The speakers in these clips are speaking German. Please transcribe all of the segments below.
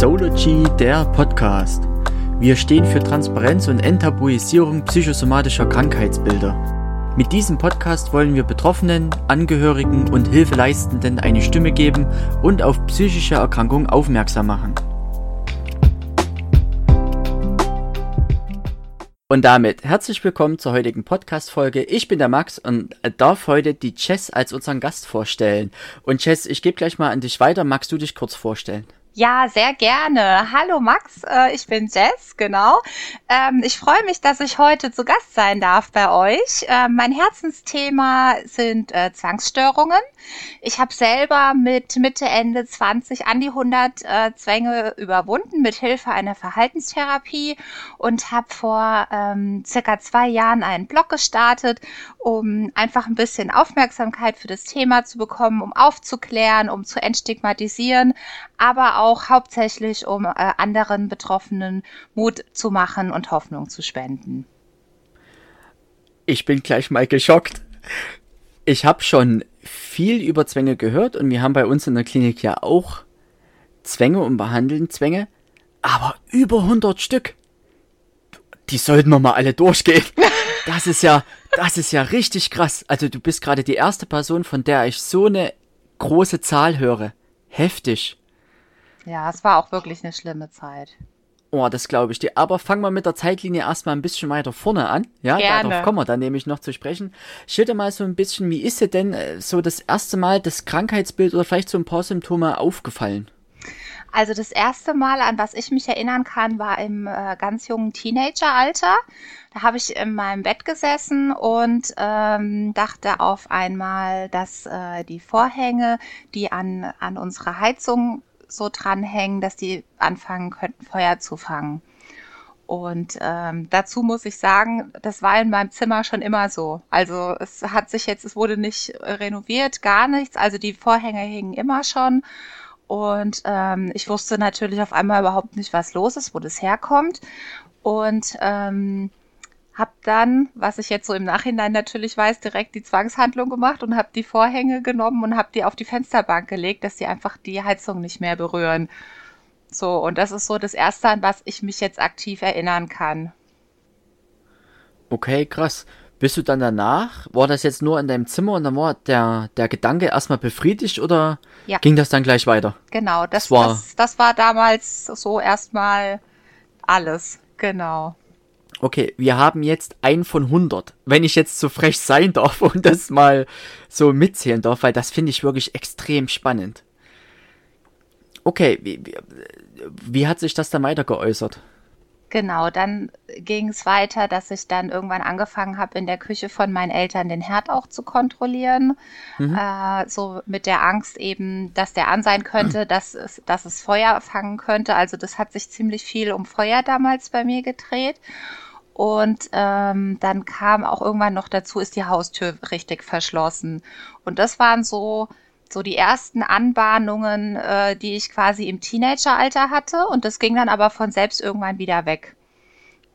Sexology, der Podcast. Wir stehen für Transparenz und Enttabuisierung psychosomatischer Krankheitsbilder. Mit diesem Podcast wollen wir Betroffenen, Angehörigen und Hilfeleistenden eine Stimme geben und auf psychische Erkrankungen aufmerksam machen. Und damit herzlich willkommen zur heutigen Podcast-Folge. Ich bin der Max und darf heute die Jess als unseren Gast vorstellen. Und Jess, ich gebe gleich mal an dich weiter. Magst du dich kurz vorstellen? Ja, sehr gerne. Hallo Max, äh, ich bin Jess, genau. Ähm, ich freue mich, dass ich heute zu Gast sein darf bei euch. Ähm, mein Herzensthema sind äh, Zwangsstörungen. Ich habe selber mit Mitte, Ende 20 an die 100 äh, Zwänge überwunden mit Hilfe einer Verhaltenstherapie und habe vor ähm, circa zwei Jahren einen Blog gestartet, um einfach ein bisschen Aufmerksamkeit für das Thema zu bekommen, um aufzuklären, um zu entstigmatisieren, aber auch hauptsächlich, um äh, anderen Betroffenen Mut zu machen und Hoffnung zu spenden. Ich bin gleich mal geschockt. Ich habe schon viel über Zwänge gehört und wir haben bei uns in der Klinik ja auch Zwänge und behandeln Zwänge, aber über 100 Stück. Die sollten wir mal alle durchgehen. Das ist ja, das ist ja richtig krass. Also du bist gerade die erste Person, von der ich so eine große Zahl höre. Heftig. Ja, es war auch wirklich eine schlimme Zeit. Oh, das glaube ich dir. Aber fangen wir mit der Zeitlinie erstmal ein bisschen weiter vorne an. Ja, Gerne. darauf kommen wir dann nämlich noch zu sprechen. Schilder mal so ein bisschen, wie ist dir denn äh, so das erste Mal das Krankheitsbild oder vielleicht so ein paar Symptome aufgefallen? Also das erste Mal, an was ich mich erinnern kann, war im äh, ganz jungen Teenageralter. Da habe ich in meinem Bett gesessen und ähm, dachte auf einmal, dass äh, die Vorhänge, die an, an unserer Heizung so dranhängen, dass die anfangen könnten, Feuer zu fangen. Und ähm, dazu muss ich sagen, das war in meinem Zimmer schon immer so. Also es hat sich jetzt, es wurde nicht renoviert, gar nichts. Also die Vorhänge hingen immer schon. Und ähm, ich wusste natürlich auf einmal überhaupt nicht, was los ist, wo das herkommt. Und ähm, habe dann, was ich jetzt so im Nachhinein natürlich weiß, direkt die Zwangshandlung gemacht und habe die Vorhänge genommen und habe die auf die Fensterbank gelegt, dass die einfach die Heizung nicht mehr berühren. So, und das ist so das Erste, an was ich mich jetzt aktiv erinnern kann. Okay, krass. Bist du dann danach, war das jetzt nur in deinem Zimmer und dann war der, der Gedanke erstmal befriedigt oder ja. ging das dann gleich weiter? Genau, das, das war, das, das war damals so erstmal alles, genau. Okay, wir haben jetzt ein von 100. Wenn ich jetzt so frech sein darf und das mal so mitzählen darf, weil das finde ich wirklich extrem spannend. Okay, wie, wie, wie hat sich das dann weiter geäußert? Genau, dann ging es weiter, dass ich dann irgendwann angefangen habe, in der Küche von meinen Eltern den Herd auch zu kontrollieren. Mhm. Äh, so mit der Angst eben, dass der an sein könnte, dass es, dass es Feuer fangen könnte. Also das hat sich ziemlich viel um Feuer damals bei mir gedreht. Und ähm, dann kam auch irgendwann noch dazu, ist die Haustür richtig verschlossen. Und das waren so, so die ersten Anbahnungen, äh, die ich quasi im Teenageralter hatte. Und das ging dann aber von selbst irgendwann wieder weg.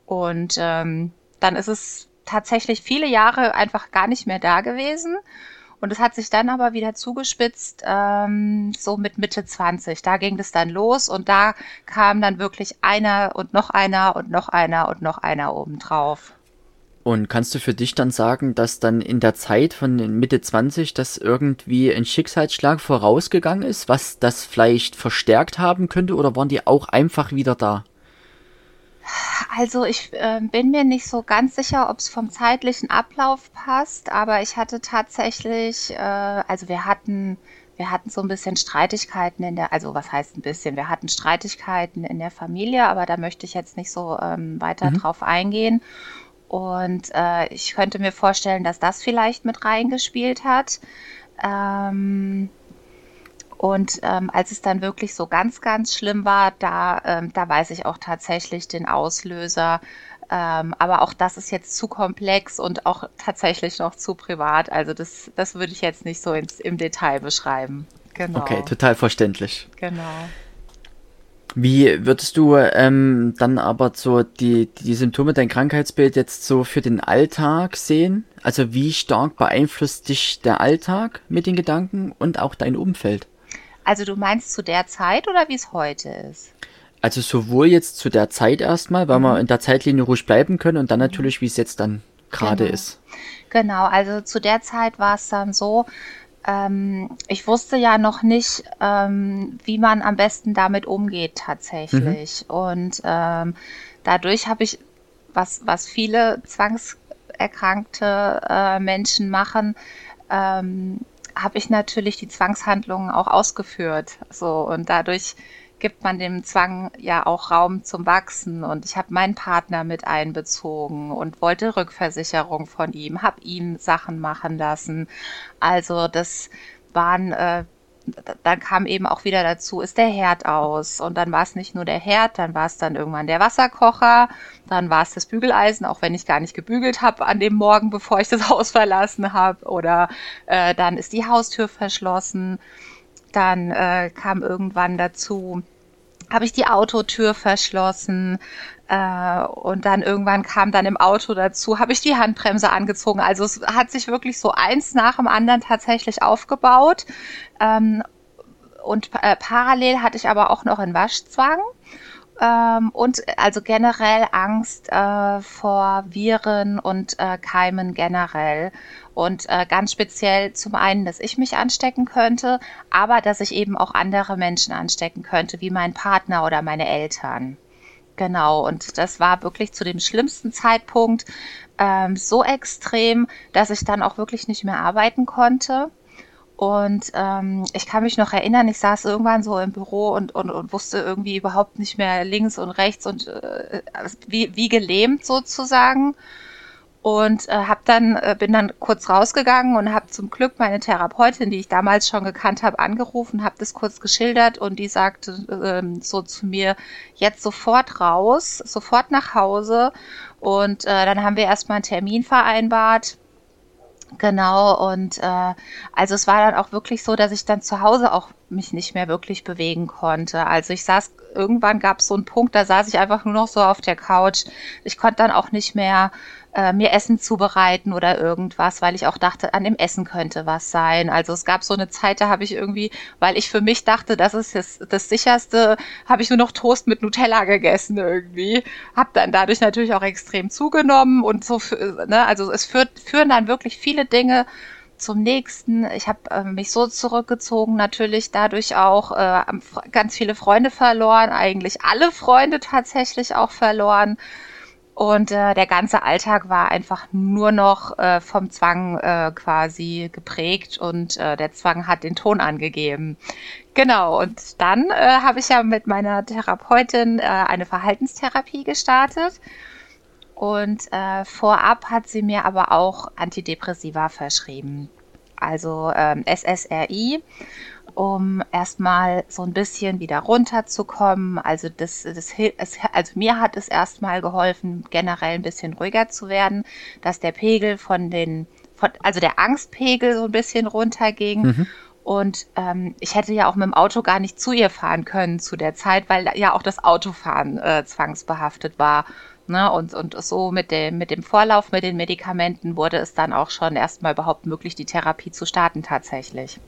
Und ähm, dann ist es tatsächlich viele Jahre einfach gar nicht mehr da gewesen. Und es hat sich dann aber wieder zugespitzt, ähm, so mit Mitte 20. Da ging es dann los und da kam dann wirklich einer und noch einer und noch einer und noch einer obendrauf. Und kannst du für dich dann sagen, dass dann in der Zeit von Mitte 20 das irgendwie ein Schicksalsschlag vorausgegangen ist, was das vielleicht verstärkt haben könnte oder waren die auch einfach wieder da? Also ich äh, bin mir nicht so ganz sicher, ob es vom zeitlichen Ablauf passt, aber ich hatte tatsächlich, äh, also wir hatten, wir hatten so ein bisschen Streitigkeiten in der, also was heißt ein bisschen, wir hatten Streitigkeiten in der Familie, aber da möchte ich jetzt nicht so ähm, weiter mhm. drauf eingehen. Und äh, ich könnte mir vorstellen, dass das vielleicht mit reingespielt hat. Ähm, und ähm, als es dann wirklich so ganz, ganz schlimm war, da, ähm, da weiß ich auch tatsächlich den Auslöser. Ähm, aber auch das ist jetzt zu komplex und auch tatsächlich noch zu privat. Also das, das würde ich jetzt nicht so ins, im Detail beschreiben. Genau. Okay, total verständlich. Genau. Wie würdest du ähm, dann aber so die, die Symptome, dein Krankheitsbild jetzt so für den Alltag sehen? Also wie stark beeinflusst dich der Alltag mit den Gedanken und auch dein Umfeld? Also du meinst zu der Zeit oder wie es heute ist? Also sowohl jetzt zu der Zeit erstmal, weil mhm. wir in der Zeitlinie ruhig bleiben können und dann mhm. natürlich, wie es jetzt dann gerade genau. ist. Genau, also zu der Zeit war es dann so, ähm, ich wusste ja noch nicht, ähm, wie man am besten damit umgeht tatsächlich. Mhm. Und ähm, dadurch habe ich, was, was viele zwangserkrankte äh, Menschen machen, ähm, habe ich natürlich die Zwangshandlungen auch ausgeführt. So und dadurch gibt man dem Zwang ja auch Raum zum Wachsen. Und ich habe meinen Partner mit einbezogen und wollte Rückversicherung von ihm, habe ihm Sachen machen lassen. Also das waren äh, dann kam eben auch wieder dazu, ist der Herd aus. Und dann war es nicht nur der Herd, dann war es dann irgendwann der Wasserkocher, dann war es das Bügeleisen, auch wenn ich gar nicht gebügelt habe an dem Morgen, bevor ich das Haus verlassen habe. Oder äh, dann ist die Haustür verschlossen. Dann äh, kam irgendwann dazu, habe ich die Autotür verschlossen äh, und dann irgendwann kam dann im Auto dazu, habe ich die Handbremse angezogen. Also es hat sich wirklich so eins nach dem anderen tatsächlich aufgebaut. Ähm, und äh, parallel hatte ich aber auch noch einen Waschzwang. Ähm, und also generell Angst äh, vor Viren und äh, Keimen generell. Und äh, ganz speziell zum einen, dass ich mich anstecken könnte, aber dass ich eben auch andere Menschen anstecken könnte, wie mein Partner oder meine Eltern. Genau, und das war wirklich zu dem schlimmsten Zeitpunkt ähm, so extrem, dass ich dann auch wirklich nicht mehr arbeiten konnte. Und ähm, ich kann mich noch erinnern, ich saß irgendwann so im Büro und, und, und wusste irgendwie überhaupt nicht mehr links und rechts und äh, wie, wie gelähmt sozusagen. Und äh, hab dann, äh, bin dann kurz rausgegangen und habe zum Glück meine Therapeutin, die ich damals schon gekannt habe, angerufen, habe das kurz geschildert und die sagte äh, so zu mir, jetzt sofort raus, sofort nach Hause. Und äh, dann haben wir erstmal einen Termin vereinbart Genau, und äh, also es war dann auch wirklich so, dass ich dann zu Hause auch mich nicht mehr wirklich bewegen konnte. Also ich saß, irgendwann gab es so einen Punkt, da saß ich einfach nur noch so auf der Couch. Ich konnte dann auch nicht mehr äh, mir Essen zubereiten oder irgendwas, weil ich auch dachte, an dem Essen könnte was sein. Also es gab so eine Zeit, da habe ich irgendwie, weil ich für mich dachte, das ist das, das sicherste, habe ich nur noch Toast mit Nutella gegessen irgendwie. Hab dann dadurch natürlich auch extrem zugenommen und so, ne, also es führt, führen dann wirklich viele Dinge zum nächsten. Ich habe äh, mich so zurückgezogen, natürlich dadurch auch äh, ganz viele Freunde verloren, eigentlich alle Freunde tatsächlich auch verloren. Und äh, der ganze Alltag war einfach nur noch äh, vom Zwang äh, quasi geprägt und äh, der Zwang hat den Ton angegeben. Genau, und dann äh, habe ich ja mit meiner Therapeutin äh, eine Verhaltenstherapie gestartet. Und äh, vorab hat sie mir aber auch Antidepressiva verschrieben. Also ähm, SSRI um erstmal so ein bisschen wieder runterzukommen. Also das, das also mir hat es erstmal geholfen, generell ein bisschen ruhiger zu werden, dass der Pegel von den, von, also der Angstpegel so ein bisschen runterging. Mhm. Und ähm, ich hätte ja auch mit dem Auto gar nicht zu ihr fahren können zu der Zeit, weil ja auch das Autofahren äh, zwangsbehaftet war. Ne? Und, und so mit dem, mit dem Vorlauf, mit den Medikamenten wurde es dann auch schon erstmal überhaupt möglich, die Therapie zu starten tatsächlich.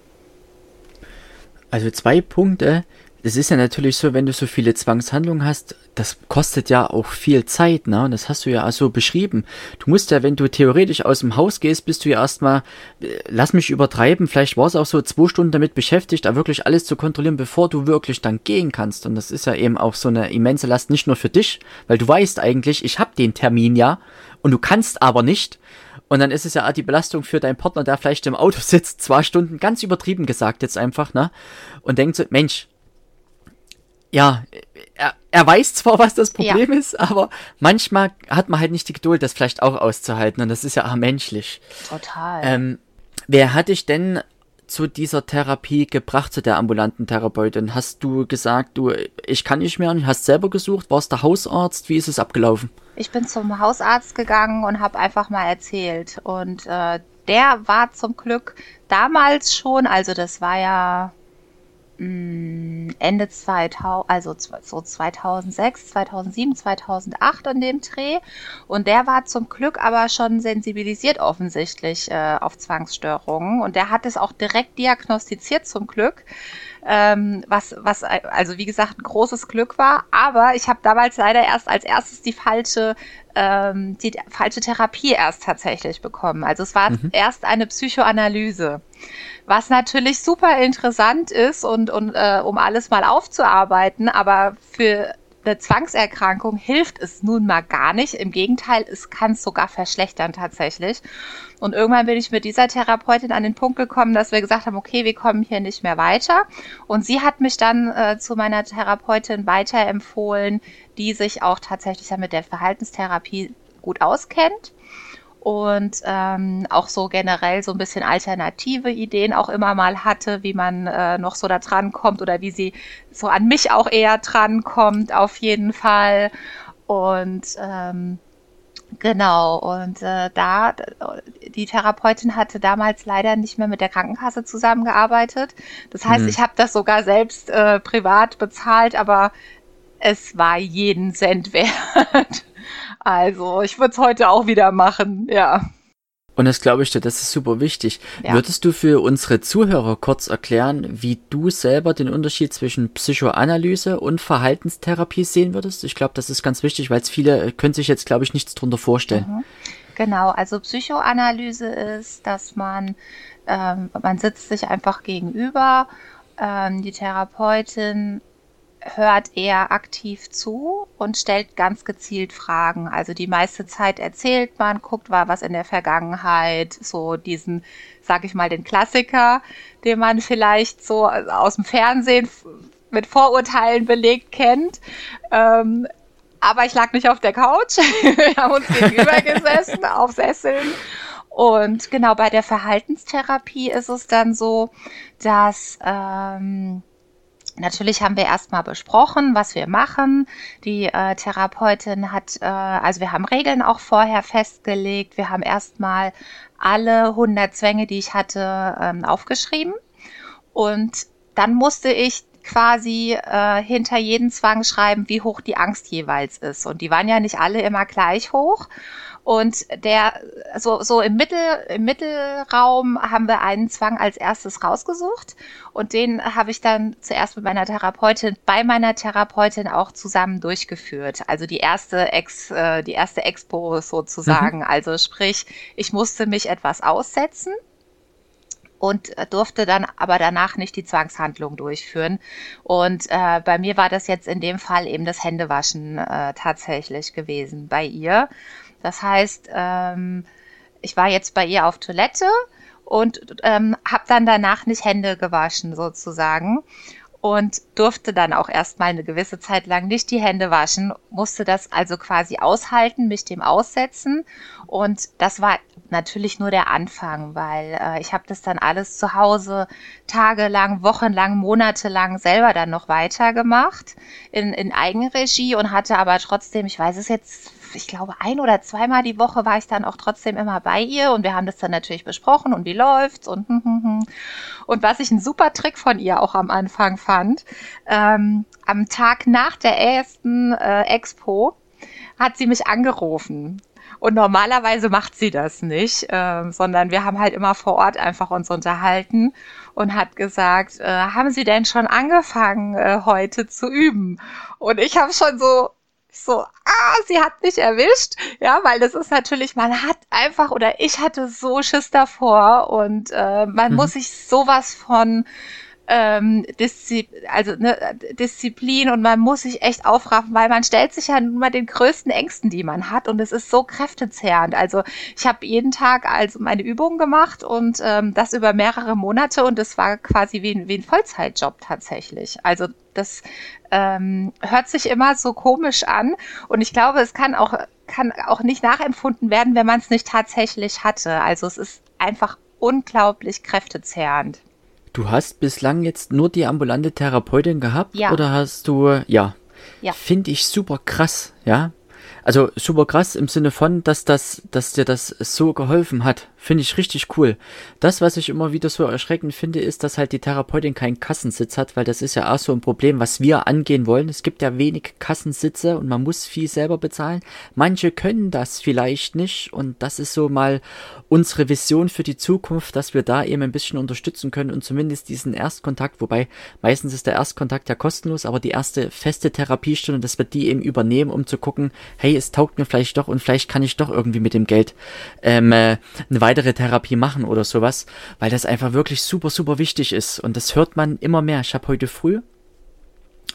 Also zwei Punkte. Es ist ja natürlich so, wenn du so viele Zwangshandlungen hast, das kostet ja auch viel Zeit, ne? Und das hast du ja auch so beschrieben. Du musst ja, wenn du theoretisch aus dem Haus gehst, bist du ja erstmal, äh, lass mich übertreiben, vielleicht war es auch so zwei Stunden damit beschäftigt, da wirklich alles zu kontrollieren, bevor du wirklich dann gehen kannst. Und das ist ja eben auch so eine immense Last, nicht nur für dich, weil du weißt eigentlich, ich habe den Termin ja und du kannst aber nicht. Und dann ist es ja die Belastung für deinen Partner, der vielleicht im Auto sitzt, zwei Stunden, ganz übertrieben gesagt jetzt einfach, ne? Und denkt so, Mensch, ja, er, er weiß zwar, was das Problem ja. ist, aber manchmal hat man halt nicht die Geduld, das vielleicht auch auszuhalten. Und das ist ja auch menschlich. Total. Ähm, wer hat dich denn zu dieser Therapie gebracht, zu der ambulanten Therapeutin? Hast du gesagt, du, ich kann nicht mehr, hast selber gesucht, warst der Hausarzt, wie ist es abgelaufen? Ich bin zum Hausarzt gegangen und habe einfach mal erzählt. Und äh, der war zum Glück damals schon, also das war ja Ende 2000, also so 2006, 2007, 2008 an dem Dreh. Und der war zum Glück aber schon sensibilisiert offensichtlich äh, auf Zwangsstörungen. Und der hat es auch direkt diagnostiziert zum Glück. ähm, was, was also wie gesagt ein großes Glück war. Aber ich habe damals leider erst als erstes die falsche ähm, die falsche Therapie erst tatsächlich bekommen. Also es war mhm. erst eine Psychoanalyse, was natürlich super interessant ist und, und äh, um alles mal aufzuarbeiten, aber für eine Zwangserkrankung hilft es nun mal gar nicht. Im Gegenteil, es kann es sogar verschlechtern tatsächlich. Und irgendwann bin ich mit dieser Therapeutin an den Punkt gekommen, dass wir gesagt haben, okay, wir kommen hier nicht mehr weiter. Und sie hat mich dann äh, zu meiner Therapeutin weiterempfohlen, die sich auch tatsächlich mit der Verhaltenstherapie gut auskennt und ähm, auch so generell so ein bisschen alternative Ideen auch immer mal hatte, wie man äh, noch so da dran kommt oder wie sie so an mich auch eher dran kommt, auf jeden Fall. Und ähm, Genau, und äh, da, die Therapeutin hatte damals leider nicht mehr mit der Krankenkasse zusammengearbeitet. Das heißt, mhm. ich habe das sogar selbst äh, privat bezahlt, aber es war jeden Cent wert. Also, ich würde es heute auch wieder machen, ja. Und das glaube ich dir, das ist super wichtig. Ja. Würdest du für unsere Zuhörer kurz erklären, wie du selber den Unterschied zwischen Psychoanalyse und Verhaltenstherapie sehen würdest? Ich glaube, das ist ganz wichtig, weil es viele äh, können sich jetzt, glaube ich, nichts drunter vorstellen. Mhm. Genau, also Psychoanalyse ist, dass man, ähm, man sitzt sich einfach gegenüber, ähm, die Therapeutin hört eher aktiv zu und stellt ganz gezielt Fragen. Also die meiste Zeit erzählt man, guckt war was in der Vergangenheit, so diesen, sag ich mal, den Klassiker, den man vielleicht so aus dem Fernsehen mit Vorurteilen belegt kennt. Ähm, aber ich lag nicht auf der Couch. Wir haben uns gegenüber gesessen auf Sesseln. Und genau bei der Verhaltenstherapie ist es dann so, dass ähm, Natürlich haben wir erstmal besprochen, was wir machen. Die äh, Therapeutin hat, äh, also wir haben Regeln auch vorher festgelegt. Wir haben erstmal alle 100 Zwänge, die ich hatte, ähm, aufgeschrieben. Und dann musste ich quasi äh, hinter jeden Zwang schreiben, wie hoch die Angst jeweils ist. Und die waren ja nicht alle immer gleich hoch. Und der, so, so im Mittel, im Mittelraum haben wir einen Zwang als erstes rausgesucht. Und den habe ich dann zuerst mit meiner Therapeutin, bei meiner Therapeutin auch zusammen durchgeführt. Also die erste Ex, äh, die erste Expo sozusagen. Mhm. Also sprich, ich musste mich etwas aussetzen und durfte dann aber danach nicht die Zwangshandlung durchführen. Und äh, bei mir war das jetzt in dem Fall eben das Händewaschen äh, tatsächlich gewesen bei ihr. Das heißt, ähm, ich war jetzt bei ihr auf Toilette und ähm, habe dann danach nicht Hände gewaschen sozusagen und durfte dann auch erstmal eine gewisse Zeit lang nicht die Hände waschen, musste das also quasi aushalten, mich dem aussetzen. Und das war natürlich nur der Anfang, weil äh, ich habe das dann alles zu Hause tagelang, wochenlang, monatelang selber dann noch weitergemacht in, in Eigenregie und hatte aber trotzdem, ich weiß es jetzt ich glaube, ein oder zweimal die Woche war ich dann auch trotzdem immer bei ihr und wir haben das dann natürlich besprochen und wie läuft's und hm, hm, hm. und was ich einen super Trick von ihr auch am Anfang fand, ähm, am Tag nach der ersten äh, Expo hat sie mich angerufen und normalerweise macht sie das nicht, äh, sondern wir haben halt immer vor Ort einfach uns unterhalten und hat gesagt, äh, haben Sie denn schon angefangen, äh, heute zu üben? Und ich habe schon so so, ah, sie hat mich erwischt. Ja, weil das ist natürlich, man hat einfach, oder ich hatte so Schiss davor und äh, man mhm. muss sich sowas von ähm, Diszi also ne, Disziplin und man muss sich echt aufraffen, weil man stellt sich ja nun mal den größten Ängsten, die man hat und es ist so kräftezehrend. Also ich habe jeden Tag also meine Übungen gemacht und ähm, das über mehrere Monate und es war quasi wie ein, wie ein Vollzeitjob tatsächlich. Also das ähm, hört sich immer so komisch an und ich glaube, es kann auch kann auch nicht nachempfunden werden, wenn man es nicht tatsächlich hatte. Also es ist einfach unglaublich kräftezehrend. Du hast bislang jetzt nur die ambulante Therapeutin gehabt? Ja. Oder hast du, ja. Ja. Finde ich super krass, ja. Also super krass im Sinne von, dass das, dass dir das so geholfen hat. Finde ich richtig cool. Das, was ich immer wieder so erschreckend finde, ist, dass halt die Therapeutin keinen Kassensitz hat, weil das ist ja auch so ein Problem, was wir angehen wollen. Es gibt ja wenig Kassensitze und man muss viel selber bezahlen. Manche können das vielleicht nicht und das ist so mal unsere Vision für die Zukunft, dass wir da eben ein bisschen unterstützen können und zumindest diesen Erstkontakt, wobei meistens ist der Erstkontakt ja kostenlos, aber die erste feste Therapiestunde, dass wir die eben übernehmen, um zu gucken, hey, es taugt mir vielleicht doch und vielleicht kann ich doch irgendwie mit dem Geld ähm, äh, eine weitere Therapie machen oder sowas, weil das einfach wirklich super, super wichtig ist. Und das hört man immer mehr. Ich habe heute früh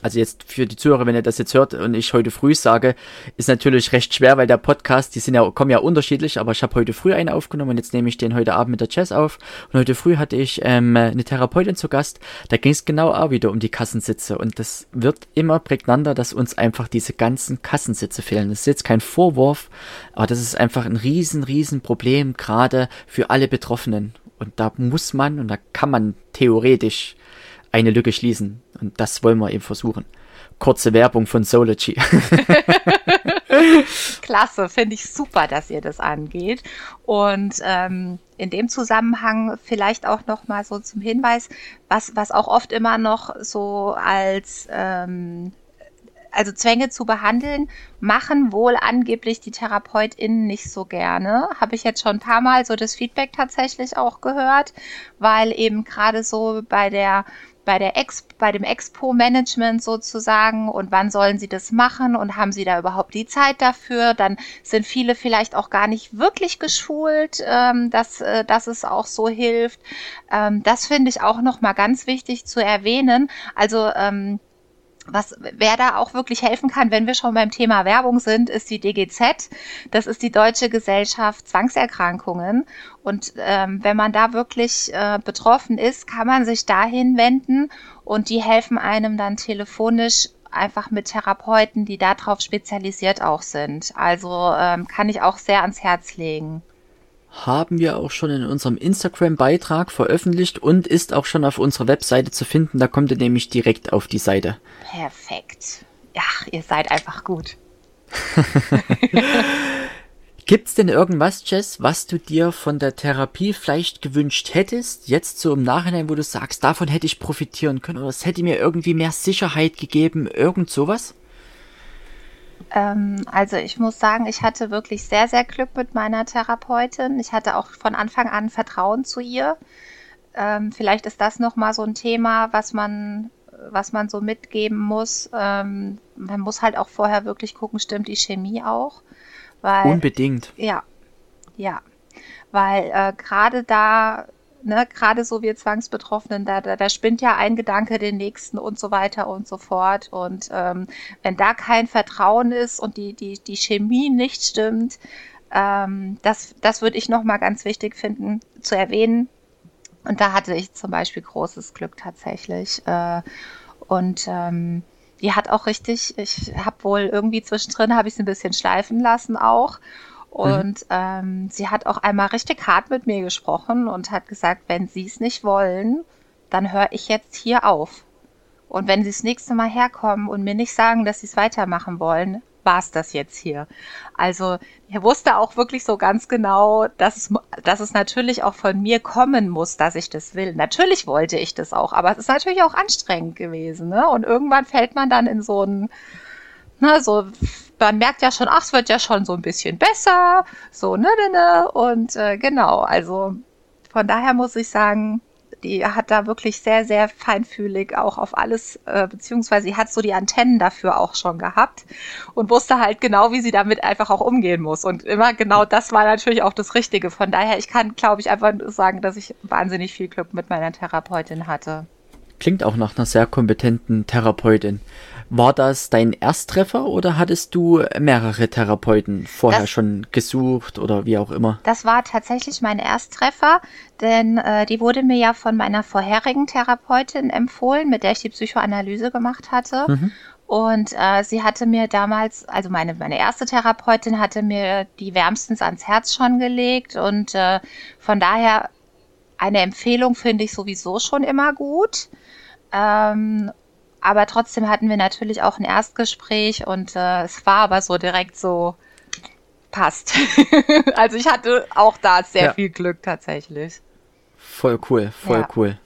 also jetzt für die Zuhörer, wenn ihr das jetzt hört und ich heute früh sage, ist natürlich recht schwer, weil der Podcast, die sind ja, kommen ja unterschiedlich, aber ich habe heute früh einen aufgenommen und jetzt nehme ich den heute Abend mit der Jazz auf. Und heute früh hatte ich ähm, eine Therapeutin zu Gast, da ging es genau auch wieder um die Kassensitze. Und das wird immer prägnanter, dass uns einfach diese ganzen Kassensitze fehlen. Das ist jetzt kein Vorwurf, aber das ist einfach ein riesen, riesen Problem, gerade für alle Betroffenen. Und da muss man und da kann man theoretisch eine Lücke schließen. Und das wollen wir eben versuchen. Kurze Werbung von Sology. Klasse, finde ich super, dass ihr das angeht. Und ähm, in dem Zusammenhang vielleicht auch noch mal so zum Hinweis, was, was auch oft immer noch so als ähm, also Zwänge zu behandeln, machen wohl angeblich die TherapeutInnen nicht so gerne. Habe ich jetzt schon ein paar Mal so das Feedback tatsächlich auch gehört, weil eben gerade so bei der bei der Ex bei dem Expo-Management sozusagen und wann sollen sie das machen und haben sie da überhaupt die Zeit dafür? Dann sind viele vielleicht auch gar nicht wirklich geschult, ähm, dass, äh, dass es auch so hilft. Ähm, das finde ich auch nochmal ganz wichtig zu erwähnen. Also ähm, was, wer da auch wirklich helfen kann, wenn wir schon beim Thema Werbung sind, ist die DGZ. Das ist die Deutsche Gesellschaft Zwangserkrankungen. Und ähm, wenn man da wirklich äh, betroffen ist, kann man sich dahin wenden und die helfen einem dann telefonisch einfach mit Therapeuten, die darauf spezialisiert auch sind. Also ähm, kann ich auch sehr ans Herz legen haben wir auch schon in unserem Instagram-Beitrag veröffentlicht und ist auch schon auf unserer Webseite zu finden. Da kommt ihr nämlich direkt auf die Seite. Perfekt. Ja, ihr seid einfach gut. Gibt's denn irgendwas, Jess, was du dir von der Therapie vielleicht gewünscht hättest, jetzt so im Nachhinein, wo du sagst, davon hätte ich profitieren können oder es hätte mir irgendwie mehr Sicherheit gegeben, irgend sowas? Ähm, also ich muss sagen, ich hatte wirklich sehr, sehr Glück mit meiner Therapeutin. Ich hatte auch von Anfang an Vertrauen zu ihr. Ähm, vielleicht ist das nochmal so ein Thema, was man, was man so mitgeben muss. Ähm, man muss halt auch vorher wirklich gucken, stimmt die Chemie auch. Weil, Unbedingt. Ja, ja. Weil äh, gerade da ne, gerade so wir Zwangsbetroffenen, da, da, da spinnt ja ein Gedanke den nächsten und so weiter und so fort. Und ähm, wenn da kein Vertrauen ist und die, die, die Chemie nicht stimmt, ähm, das, das würde ich nochmal ganz wichtig finden zu erwähnen. Und da hatte ich zum Beispiel großes Glück tatsächlich. Äh, und ähm, die hat auch richtig, ich habe wohl irgendwie zwischendrin, habe ich sie ein bisschen schleifen lassen auch. Mhm. Und mhm. ähm, sie hat auch einmal richtig hart mit mir gesprochen und hat gesagt, wenn Sie es nicht wollen, dann höre ich jetzt hier auf. Und wenn Sie das nächste Mal herkommen und mir nicht sagen, dass Sie es weitermachen wollen, war es das jetzt hier. Also er wusste auch wirklich so ganz genau, dass es, dass es natürlich auch von mir kommen muss, dass ich das will. Natürlich wollte ich das auch, aber es ist natürlich auch anstrengend gewesen. Ne? Und irgendwann fällt man dann in so ein, ne, so man merkt ja schon, ach, es wird ja schon so ein bisschen besser, so, ne, ne, ne. Und äh, genau, also von daher muss ich sagen, die hat da wirklich sehr, sehr feinfühlig auch auf alles, äh, beziehungsweise sie hat so die Antennen dafür auch schon gehabt und wusste halt genau, wie sie damit einfach auch umgehen muss. Und immer genau das war natürlich auch das Richtige. Von daher, ich kann, glaube ich, einfach sagen, dass ich wahnsinnig viel Glück mit meiner Therapeutin hatte. Klingt auch nach einer sehr kompetenten Therapeutin. War das dein Ersttreffer oder hattest du mehrere Therapeuten vorher das, schon gesucht oder wie auch immer? Das war tatsächlich mein Ersttreffer, denn äh, die wurde mir ja von meiner vorherigen Therapeutin empfohlen, mit der ich die Psychoanalyse gemacht hatte. Mhm. Und äh, sie hatte mir damals, also meine, meine erste Therapeutin hatte mir die wärmstens ans Herz schon gelegt und äh, von daher eine Empfehlung finde ich sowieso schon immer gut. Ähm, aber trotzdem hatten wir natürlich auch ein Erstgespräch und äh, es war aber so direkt so passt. also ich hatte auch da sehr ja. viel Glück tatsächlich. Voll cool, voll ja. cool.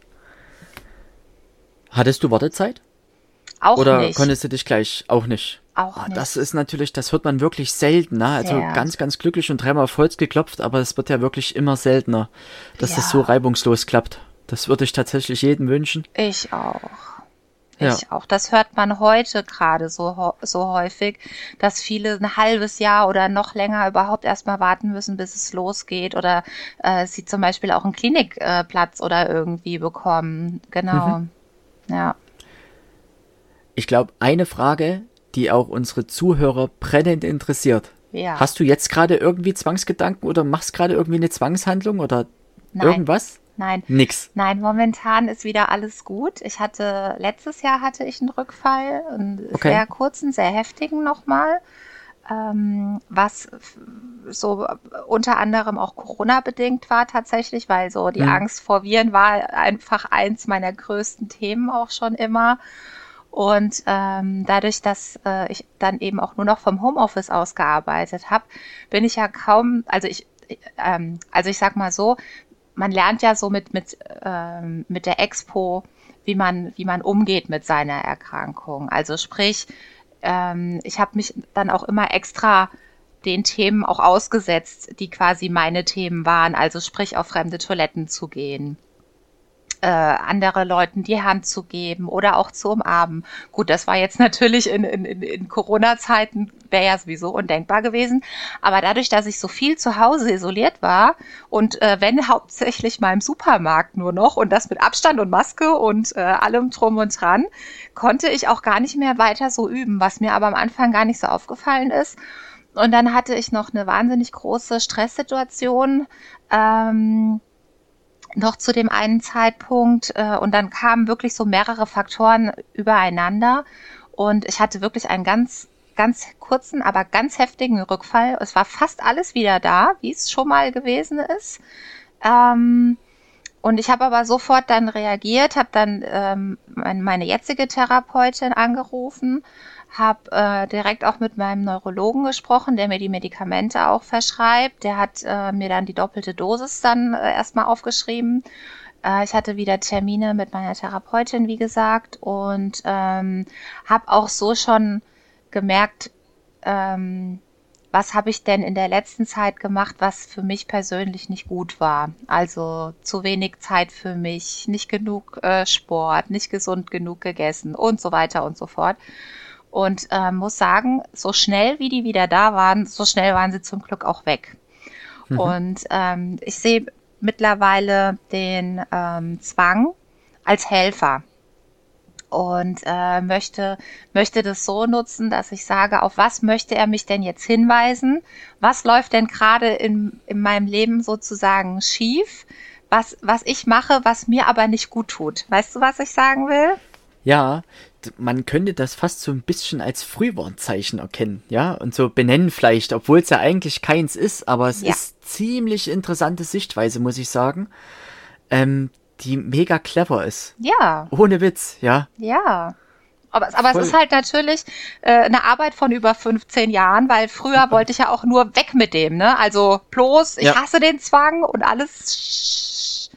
Hattest du Wartezeit? Auch Oder nicht. konntest du dich gleich auch nicht? Auch ah, nicht. Das ist natürlich, das hört man wirklich selten. Ne? Also ganz, ganz glücklich und dreimal auf Holz geklopft, aber es wird ja wirklich immer seltener, dass ja. das so reibungslos klappt. Das würde ich tatsächlich jedem wünschen. Ich auch. Ich ja. auch. Das hört man heute gerade so, so häufig, dass viele ein halbes Jahr oder noch länger überhaupt erstmal warten müssen, bis es losgeht oder äh, sie zum Beispiel auch einen Klinikplatz äh, oder irgendwie bekommen. Genau. Mhm. Ja. Ich glaube, eine Frage, die auch unsere Zuhörer brennend interessiert. Ja. Hast du jetzt gerade irgendwie Zwangsgedanken oder machst gerade irgendwie eine Zwangshandlung oder Nein. irgendwas? Nein. Nix. Nein, momentan ist wieder alles gut. Ich hatte, letztes Jahr hatte ich einen Rückfall, einen okay. sehr kurzen, sehr heftigen nochmal, ähm, was so unter anderem auch Corona-bedingt war tatsächlich, weil so die mhm. Angst vor Viren war einfach eins meiner größten Themen auch schon immer. Und ähm, dadurch, dass äh, ich dann eben auch nur noch vom Homeoffice aus gearbeitet habe, bin ich ja kaum, also ich, ähm, also ich sag mal so, man lernt ja so mit, mit, ähm, mit der Expo, wie man, wie man umgeht mit seiner Erkrankung. Also sprich, ähm, ich habe mich dann auch immer extra den Themen auch ausgesetzt, die quasi meine Themen waren, also sprich auf fremde Toiletten zu gehen äh, andere Leuten die Hand zu geben oder auch zu umarmen. Gut, das war jetzt natürlich in, in, in Corona-Zeiten, wäre ja sowieso undenkbar gewesen. Aber dadurch, dass ich so viel zu Hause isoliert war und äh, wenn hauptsächlich im Supermarkt nur noch und das mit Abstand und Maske und äh, allem drum und dran, konnte ich auch gar nicht mehr weiter so üben, was mir aber am Anfang gar nicht so aufgefallen ist. Und dann hatte ich noch eine wahnsinnig große Stresssituation. Ähm, noch zu dem einen Zeitpunkt äh, und dann kamen wirklich so mehrere Faktoren übereinander und ich hatte wirklich einen ganz ganz kurzen, aber ganz heftigen Rückfall. Es war fast alles wieder da, wie es schon mal gewesen ist. Ähm, und ich habe aber sofort dann reagiert, habe dann ähm, meine jetzige Therapeutin angerufen habe äh, direkt auch mit meinem Neurologen gesprochen, der mir die Medikamente auch verschreibt. Der hat äh, mir dann die doppelte Dosis dann äh, erstmal aufgeschrieben. Äh, ich hatte wieder Termine mit meiner Therapeutin, wie gesagt, und ähm, habe auch so schon gemerkt, ähm, was habe ich denn in der letzten Zeit gemacht, was für mich persönlich nicht gut war. Also zu wenig Zeit für mich, nicht genug äh, Sport, nicht gesund genug gegessen und so weiter und so fort. Und äh, muss sagen, so schnell wie die wieder da waren, so schnell waren sie zum Glück auch weg. Mhm. Und ähm, ich sehe mittlerweile den ähm, Zwang als Helfer und äh, möchte, möchte das so nutzen, dass ich sage, auf was möchte er mich denn jetzt hinweisen? Was läuft denn gerade in, in meinem Leben sozusagen schief? Was, was ich mache, was mir aber nicht gut tut. Weißt du, was ich sagen will? Ja, man könnte das fast so ein bisschen als Frühwarnzeichen erkennen, ja, und so benennen vielleicht, obwohl es ja eigentlich keins ist, aber es ja. ist ziemlich interessante Sichtweise, muss ich sagen, ähm, die mega clever ist. Ja. Ohne Witz, ja. Ja. Aber, aber es ist halt natürlich äh, eine Arbeit von über 15 Jahren, weil früher wollte ich ja auch nur weg mit dem, ne? Also bloß, ich ja. hasse den Zwang und alles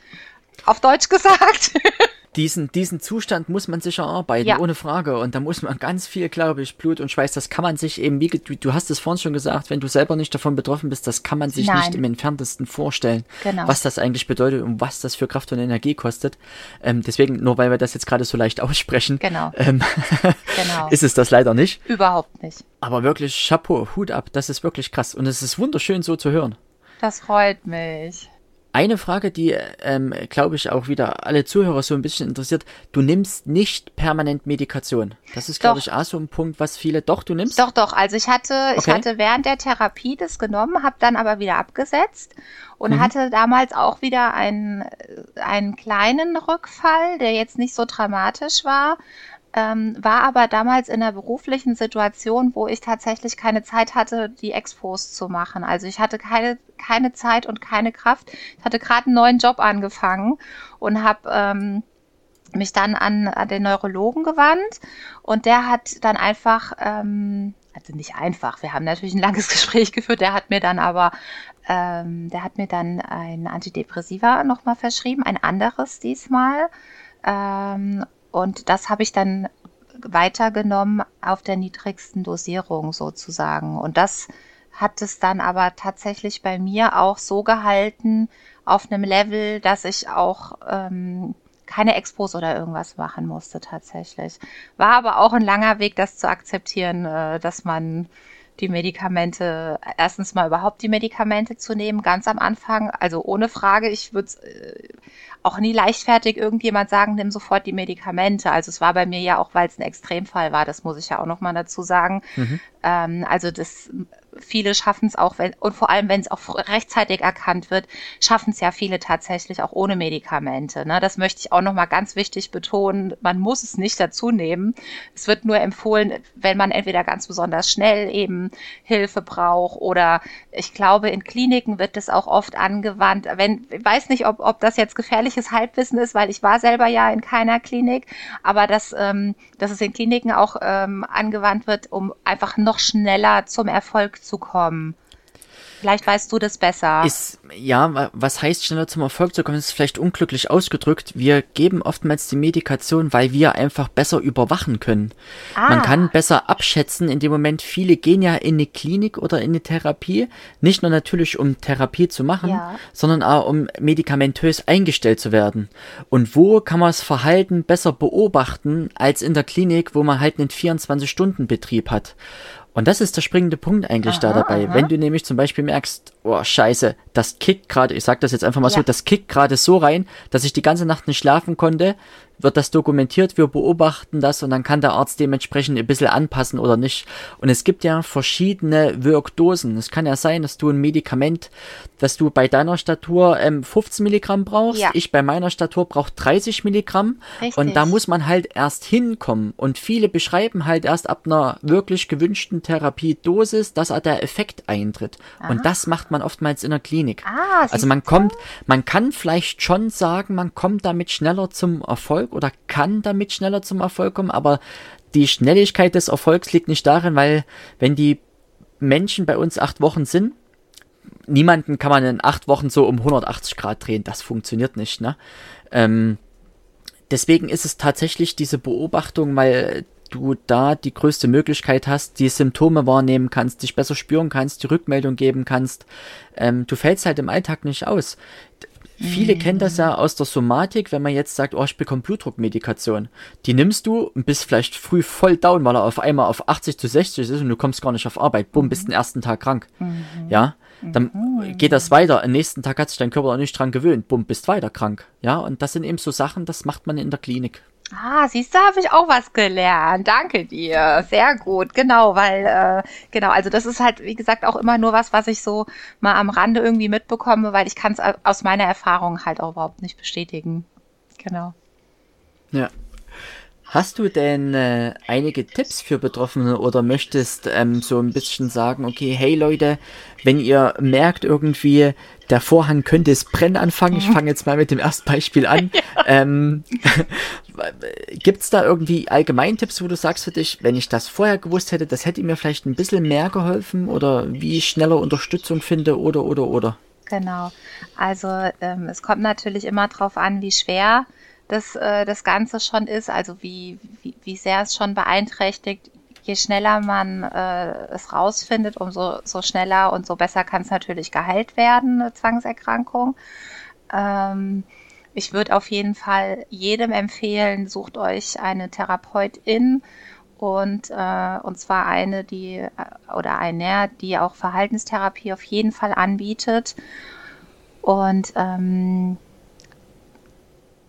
auf Deutsch gesagt. diesen, diesen Zustand muss man sich erarbeiten, ja. ohne Frage. Und da muss man ganz viel, glaube ich, Blut und Schweiß, das kann man sich eben, wie du, du hast es vorhin schon gesagt, wenn du selber nicht davon betroffen bist, das kann man sich Nein. nicht im entferntesten vorstellen, genau. was das eigentlich bedeutet und was das für Kraft und Energie kostet. Ähm, deswegen, nur weil wir das jetzt gerade so leicht aussprechen, genau. Ähm, genau. ist es das leider nicht. Überhaupt nicht. Aber wirklich Chapeau, Hut ab, das ist wirklich krass. Und es ist wunderschön so zu hören. Das freut mich. Eine Frage, die, ähm, glaube ich, auch wieder alle Zuhörer so ein bisschen interessiert. Du nimmst nicht permanent Medikation. Das ist, glaube ich, auch so ein Punkt, was viele, doch, du nimmst? Doch, doch. Also ich hatte, okay. ich hatte während der Therapie das genommen, habe dann aber wieder abgesetzt und mhm. hatte damals auch wieder einen, einen kleinen Rückfall, der jetzt nicht so dramatisch war, ähm, war aber damals in einer beruflichen Situation, wo ich tatsächlich keine Zeit hatte, die Expos zu machen. Also ich hatte keine, keine Zeit und keine Kraft. Ich hatte gerade einen neuen Job angefangen und habe ähm, mich dann an, an den Neurologen gewandt und der hat dann einfach, ähm, also nicht einfach, wir haben natürlich ein langes Gespräch geführt, der hat mir dann aber, ähm, der hat mir dann ein Antidepressiva nochmal verschrieben, ein anderes diesmal. Ähm, und das habe ich dann weitergenommen auf der niedrigsten Dosierung sozusagen. Und das hat es dann aber tatsächlich bei mir auch so gehalten auf einem Level, dass ich auch ähm, keine Expos oder irgendwas machen musste tatsächlich. War aber auch ein langer Weg, das zu akzeptieren, äh, dass man die Medikamente, erstens mal überhaupt die Medikamente zu nehmen, ganz am Anfang, also ohne Frage, ich würde äh, auch nie leichtfertig irgendjemand sagen, nimm sofort die Medikamente. Also es war bei mir ja auch, weil es ein Extremfall war, das muss ich ja auch nochmal dazu sagen. Mhm. Ähm, also das viele schaffen es auch, wenn, und vor allem, wenn es auch rechtzeitig erkannt wird, schaffen es ja viele tatsächlich auch ohne Medikamente. Ne? Das möchte ich auch nochmal ganz wichtig betonen. Man muss es nicht dazu nehmen. Es wird nur empfohlen, wenn man entweder ganz besonders schnell eben Hilfe braucht oder ich glaube, in Kliniken wird das auch oft angewandt. Wenn, ich weiß nicht, ob, ob das jetzt gefährliches Halbwissen ist, weil ich war selber ja in keiner Klinik, aber dass, ähm, dass es in Kliniken auch ähm, angewandt wird, um einfach noch schneller zum Erfolg zu kommen. Vielleicht weißt du das besser. Ist, ja, was heißt schneller zum Erfolg zu kommen, ist vielleicht unglücklich ausgedrückt. Wir geben oftmals die Medikation, weil wir einfach besser überwachen können. Ah. Man kann besser abschätzen in dem Moment. Viele gehen ja in eine Klinik oder in eine Therapie, nicht nur natürlich um Therapie zu machen, ja. sondern auch um medikamentös eingestellt zu werden. Und wo kann man das Verhalten besser beobachten als in der Klinik, wo man halt einen 24-Stunden-Betrieb hat. Und das ist der springende Punkt eigentlich aha, da dabei. Aha. Wenn du nämlich zum Beispiel merkst, oh scheiße, das kickt gerade, ich sag das jetzt einfach mal ja. so, das kickt gerade so rein, dass ich die ganze Nacht nicht schlafen konnte, wird das dokumentiert, wir beobachten das und dann kann der Arzt dementsprechend ein bisschen anpassen oder nicht. Und es gibt ja verschiedene Wirkdosen. Es kann ja sein, dass du ein Medikament, dass du bei deiner Statur ähm, 15 Milligramm brauchst, ja. ich bei meiner Statur brauche 30 Milligramm. Richtig. Und da muss man halt erst hinkommen. Und viele beschreiben halt erst ab einer wirklich gewünschten Therapiedosis, dass der Effekt eintritt. Aha. Und das macht man oftmals in der Klinik. Ah, also man kommt, man kann vielleicht schon sagen, man kommt damit schneller zum Erfolg Erfolg oder kann damit schneller zum Erfolg kommen, aber die Schnelligkeit des Erfolgs liegt nicht darin, weil wenn die Menschen bei uns acht Wochen sind, niemanden kann man in acht Wochen so um 180 Grad drehen, das funktioniert nicht, ne? Ähm, deswegen ist es tatsächlich diese Beobachtung, weil du da die größte Möglichkeit hast, die Symptome wahrnehmen kannst, dich besser spüren kannst, die Rückmeldung geben kannst. Ähm, du fällst halt im Alltag nicht aus. Viele mhm. kennen das ja aus der Somatik, wenn man jetzt sagt, oh, ich bekomme Blutdruckmedikation. Die nimmst du und bist vielleicht früh voll down, weil er auf einmal auf 80 zu 60 ist und du kommst gar nicht auf Arbeit. Bumm, bist den ersten Tag krank. Mhm. Ja, dann mhm. geht das weiter. Am nächsten Tag hat sich dein Körper auch nicht dran gewöhnt. Bumm, bist weiter krank. Ja, und das sind eben so Sachen, das macht man in der Klinik. Ah, siehst du, habe ich auch was gelernt. Danke dir. Sehr gut. Genau, weil, äh, genau, also das ist halt, wie gesagt, auch immer nur was, was ich so mal am Rande irgendwie mitbekomme, weil ich kann es aus meiner Erfahrung halt auch überhaupt nicht bestätigen. Genau. Ja. Hast du denn äh, einige Tipps für Betroffene oder möchtest ähm, so ein bisschen sagen, okay, hey Leute, wenn ihr merkt irgendwie, der Vorhang könnte es brennen anfangen, ich fange jetzt mal mit dem ersten Beispiel an. Ja. Ähm, Gibt es da irgendwie Allgemeintipps, wo du sagst für dich, wenn ich das vorher gewusst hätte, das hätte mir vielleicht ein bisschen mehr geholfen oder wie ich schneller Unterstützung finde oder oder oder? Genau. Also ähm, es kommt natürlich immer darauf an, wie schwer das, äh, das Ganze schon ist, also wie, wie, wie sehr es schon beeinträchtigt. Je schneller man äh, es rausfindet, umso so schneller und so besser kann es natürlich geheilt werden, eine Zwangserkrankung. Ähm, ich würde auf jeden Fall jedem empfehlen, sucht euch eine Therapeutin und, äh, und zwar eine, die äh, oder einer, die auch Verhaltenstherapie auf jeden Fall anbietet. Und ähm,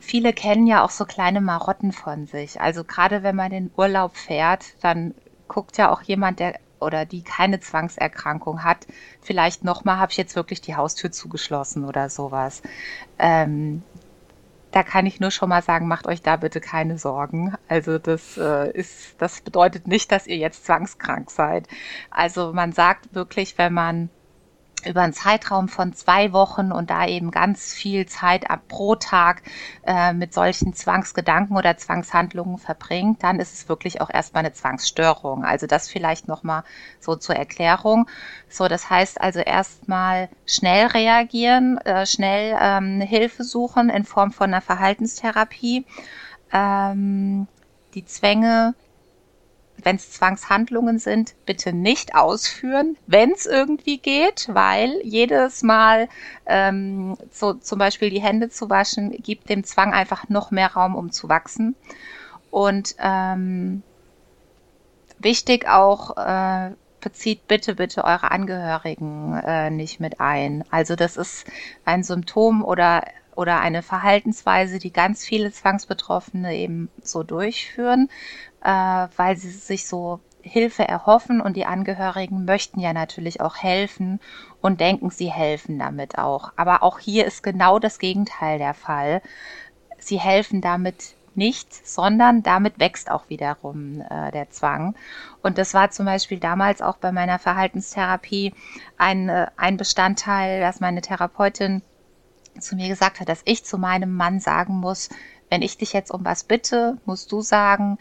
viele kennen ja auch so kleine Marotten von sich. Also gerade wenn man in Urlaub fährt, dann guckt ja auch jemand, der oder die keine Zwangserkrankung hat, vielleicht nochmal, habe ich jetzt wirklich die Haustür zugeschlossen oder sowas. Ähm, da kann ich nur schon mal sagen, macht euch da bitte keine Sorgen. Also das äh, ist, das bedeutet nicht, dass ihr jetzt zwangskrank seid. Also man sagt wirklich, wenn man über einen Zeitraum von zwei Wochen und da eben ganz viel Zeit ab pro Tag äh, mit solchen Zwangsgedanken oder Zwangshandlungen verbringt, dann ist es wirklich auch erstmal eine Zwangsstörung. Also das vielleicht nochmal so zur Erklärung. So, das heißt also erstmal schnell reagieren, äh, schnell ähm, Hilfe suchen in Form von einer Verhaltenstherapie. Ähm, die Zwänge wenn es Zwangshandlungen sind, bitte nicht ausführen, wenn es irgendwie geht, weil jedes Mal ähm, so zum Beispiel die Hände zu waschen, gibt dem Zwang einfach noch mehr Raum, um zu wachsen. Und ähm, wichtig auch, äh, bezieht bitte, bitte eure Angehörigen äh, nicht mit ein. Also das ist ein Symptom oder oder eine Verhaltensweise, die ganz viele Zwangsbetroffene eben so durchführen, äh, weil sie sich so Hilfe erhoffen und die Angehörigen möchten ja natürlich auch helfen und denken, sie helfen damit auch. Aber auch hier ist genau das Gegenteil der Fall. Sie helfen damit nicht, sondern damit wächst auch wiederum äh, der Zwang. Und das war zum Beispiel damals auch bei meiner Verhaltenstherapie ein, äh, ein Bestandteil, dass meine Therapeutin zu mir gesagt hat, dass ich zu meinem Mann sagen muss, wenn ich dich jetzt um was bitte, musst du sagen,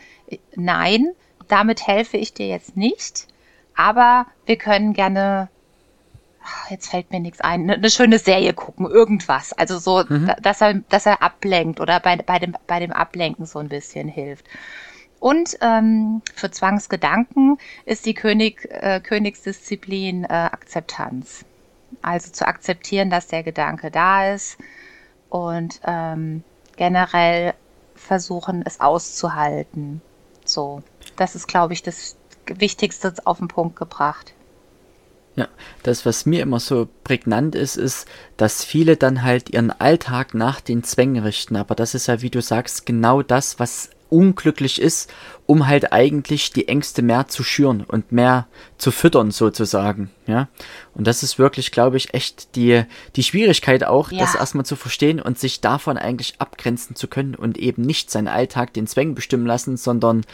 nein, damit helfe ich dir jetzt nicht, aber wir können gerne, jetzt fällt mir nichts ein, eine, schöne Serie gucken, irgendwas. Also so, mhm. dass er, dass er ablenkt oder bei, bei, dem, bei dem Ablenken so ein bisschen hilft. Und ähm, für Zwangsgedanken ist die König, äh, Königsdisziplin äh, Akzeptanz. Also zu akzeptieren, dass der Gedanke da ist und ähm, generell versuchen, es auszuhalten. So, das ist, glaube ich, das Wichtigste auf den Punkt gebracht. Ja, das, was mir immer so prägnant ist, ist, dass viele dann halt ihren Alltag nach den Zwängen richten. Aber das ist ja, wie du sagst, genau das, was unglücklich ist, um halt eigentlich die Ängste mehr zu schüren und mehr zu füttern sozusagen, ja. Und das ist wirklich, glaube ich, echt die, die Schwierigkeit auch, ja. das erstmal zu verstehen und sich davon eigentlich abgrenzen zu können und eben nicht seinen Alltag den Zwängen bestimmen lassen, sondern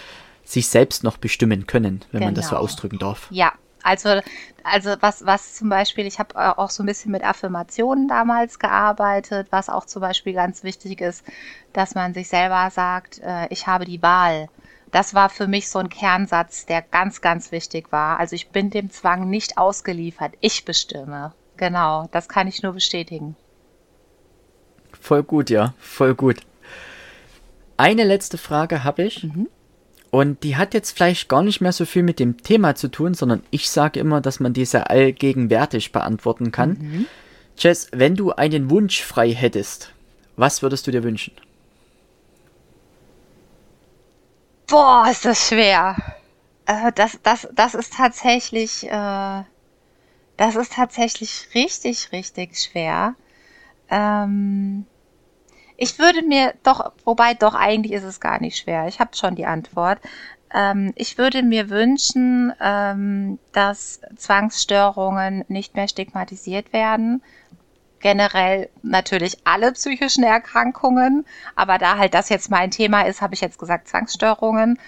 sich selbst noch bestimmen können, wenn genau. man das so genau. ausdrücken darf. Ja, also, also was, was zum Beispiel, ich habe auch so ein bisschen mit Affirmationen damals gearbeitet, was auch zum Beispiel ganz wichtig ist, dass man sich selber sagt, äh, ich habe die Wahl. Das war für mich so ein Kernsatz, der ganz, ganz wichtig war. Also ich bin dem Zwang nicht ausgeliefert. Ich bestimme. Genau, das kann ich nur bestätigen. Voll gut, ja, voll gut. Eine letzte Frage habe ich. Mhm. Und die hat jetzt vielleicht gar nicht mehr so viel mit dem Thema zu tun, sondern ich sage immer, dass man diese allgegenwärtig beantworten kann. Mhm. Jess, wenn du einen Wunsch frei hättest, was würdest du dir wünschen? Boah, ist das schwer. Äh, das, das, das ist tatsächlich, äh, das ist tatsächlich richtig, richtig schwer. Ähm, ich würde mir doch, wobei doch eigentlich ist es gar nicht schwer. Ich habe schon die Antwort. Ähm, ich würde mir wünschen, ähm, dass Zwangsstörungen nicht mehr stigmatisiert werden. Generell natürlich alle psychischen Erkrankungen, aber da halt das jetzt mein Thema ist, habe ich jetzt gesagt Zwangsstörungen.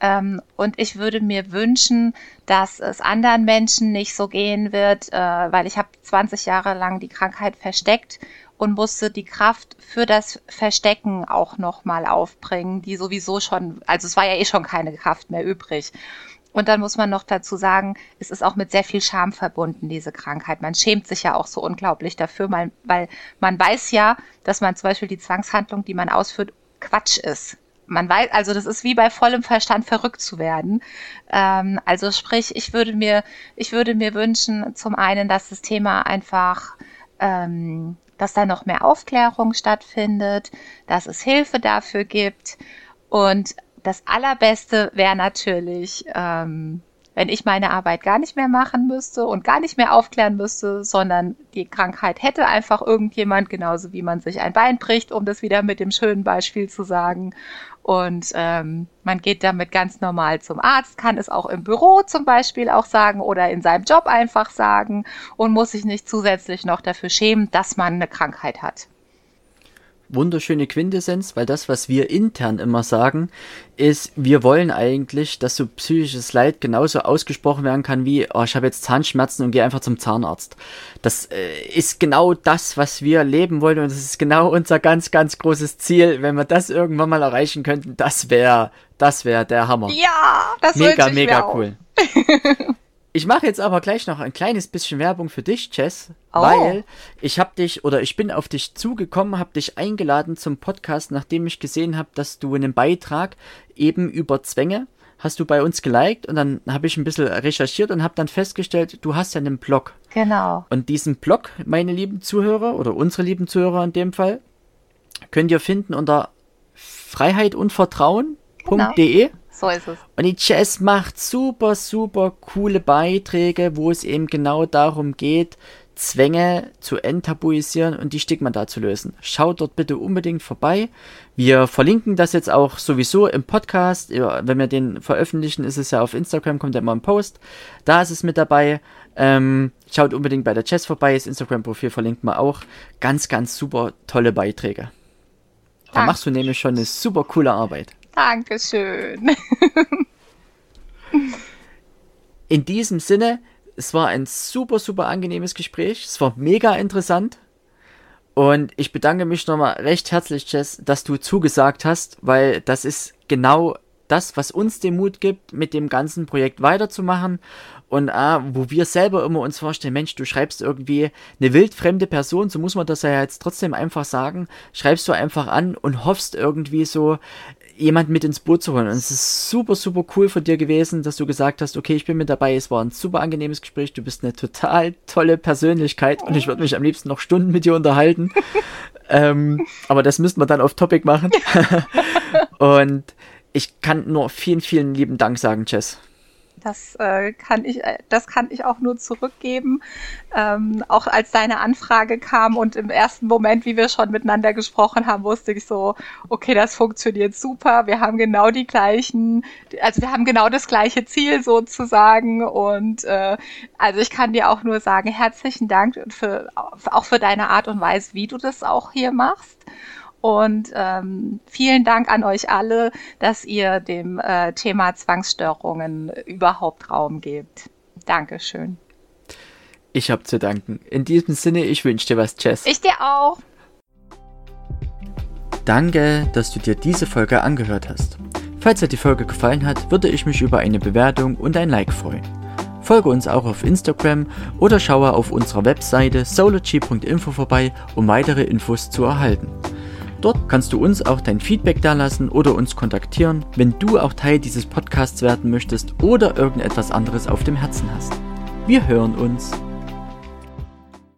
Ähm, und ich würde mir wünschen, dass es anderen Menschen nicht so gehen wird, äh, weil ich habe 20 Jahre lang die Krankheit versteckt und musste die Kraft für das Verstecken auch nochmal aufbringen, die sowieso schon, also es war ja eh schon keine Kraft mehr übrig. Und dann muss man noch dazu sagen, es ist auch mit sehr viel Scham verbunden, diese Krankheit. Man schämt sich ja auch so unglaublich dafür, weil, weil man weiß ja, dass man zum Beispiel die Zwangshandlung, die man ausführt, Quatsch ist. Man weiß, also das ist wie bei vollem Verstand verrückt zu werden. Ähm, also sprich, ich würde mir, ich würde mir wünschen, zum einen, dass das Thema einfach ähm, dass da noch mehr Aufklärung stattfindet, dass es Hilfe dafür gibt. Und das Allerbeste wäre natürlich, ähm, wenn ich meine Arbeit gar nicht mehr machen müsste und gar nicht mehr aufklären müsste, sondern die Krankheit hätte einfach irgendjemand, genauso wie man sich ein Bein bricht, um das wieder mit dem schönen Beispiel zu sagen. Und ähm, man geht damit ganz normal zum Arzt, kann es auch im Büro zum Beispiel auch sagen oder in seinem Job einfach sagen und muss sich nicht zusätzlich noch dafür schämen, dass man eine Krankheit hat. Wunderschöne Quintessenz, weil das, was wir intern immer sagen, ist, wir wollen eigentlich, dass so psychisches Leid genauso ausgesprochen werden kann wie, oh, ich habe jetzt Zahnschmerzen und gehe einfach zum Zahnarzt. Das äh, ist genau das, was wir leben wollen und das ist genau unser ganz, ganz großes Ziel. Wenn wir das irgendwann mal erreichen könnten, das wäre, das wäre der Hammer. Ja, das mega, mega cool. Ich mache jetzt aber gleich noch ein kleines bisschen Werbung für dich, Jess, oh. weil ich habe dich oder ich bin auf dich zugekommen, habe dich eingeladen zum Podcast, nachdem ich gesehen habe, dass du einen Beitrag eben über Zwänge hast du bei uns geliked und dann habe ich ein bisschen recherchiert und habe dann festgestellt, du hast ja einen Blog. Genau. Und diesen Blog, meine lieben Zuhörer oder unsere lieben Zuhörer in dem Fall, könnt ihr finden unter freiheitundvertrauen.de. Genau. So ist es. Und die Jazz macht super, super coole Beiträge, wo es eben genau darum geht, Zwänge zu enttabuisieren und die Stigmata zu lösen. Schaut dort bitte unbedingt vorbei. Wir verlinken das jetzt auch sowieso im Podcast. Wenn wir den veröffentlichen, ist es ja auf Instagram, kommt ja immer ein Post. Da ist es mit dabei. Ähm, schaut unbedingt bei der Jazz vorbei. Das Instagram-Profil verlinkt man auch. Ganz, ganz super tolle Beiträge. Da machst du nämlich schon eine super coole Arbeit. Dankeschön. In diesem Sinne, es war ein super, super angenehmes Gespräch. Es war mega interessant. Und ich bedanke mich nochmal recht herzlich, Jess, dass du zugesagt hast, weil das ist genau das, was uns den Mut gibt, mit dem ganzen Projekt weiterzumachen und ah, wo wir selber immer uns vorstellen, Mensch, du schreibst irgendwie eine wildfremde Person, so muss man das ja jetzt trotzdem einfach sagen, schreibst du einfach an und hoffst irgendwie so, jemand mit ins Boot zu holen. Und es ist super, super cool von dir gewesen, dass du gesagt hast, okay, ich bin mit dabei. Es war ein super angenehmes Gespräch. Du bist eine total tolle Persönlichkeit und ich würde mich am liebsten noch Stunden mit dir unterhalten. ähm, aber das müssten wir dann auf Topic machen. und ich kann nur vielen, vielen lieben Dank sagen, Jess. Das äh, kann ich, äh, das kann ich auch nur zurückgeben. Ähm, auch als deine Anfrage kam und im ersten Moment, wie wir schon miteinander gesprochen haben, wusste ich so, okay, das funktioniert super. Wir haben genau die gleichen, also wir haben genau das gleiche Ziel sozusagen. Und äh, also ich kann dir auch nur sagen, herzlichen Dank für, auch für deine Art und Weise, wie du das auch hier machst. Und ähm, vielen Dank an euch alle, dass ihr dem äh, Thema Zwangsstörungen überhaupt Raum gebt. Dankeschön. Ich habe zu danken. In diesem Sinne, ich wünsche dir was, Jess. Ich dir auch. Danke, dass du dir diese Folge angehört hast. Falls dir die Folge gefallen hat, würde ich mich über eine Bewertung und ein Like freuen. Folge uns auch auf Instagram oder schaue auf unserer Webseite sology.info vorbei, um weitere Infos zu erhalten. Dort kannst du uns auch dein Feedback dalassen oder uns kontaktieren, wenn du auch Teil dieses Podcasts werden möchtest oder irgendetwas anderes auf dem Herzen hast. Wir hören uns.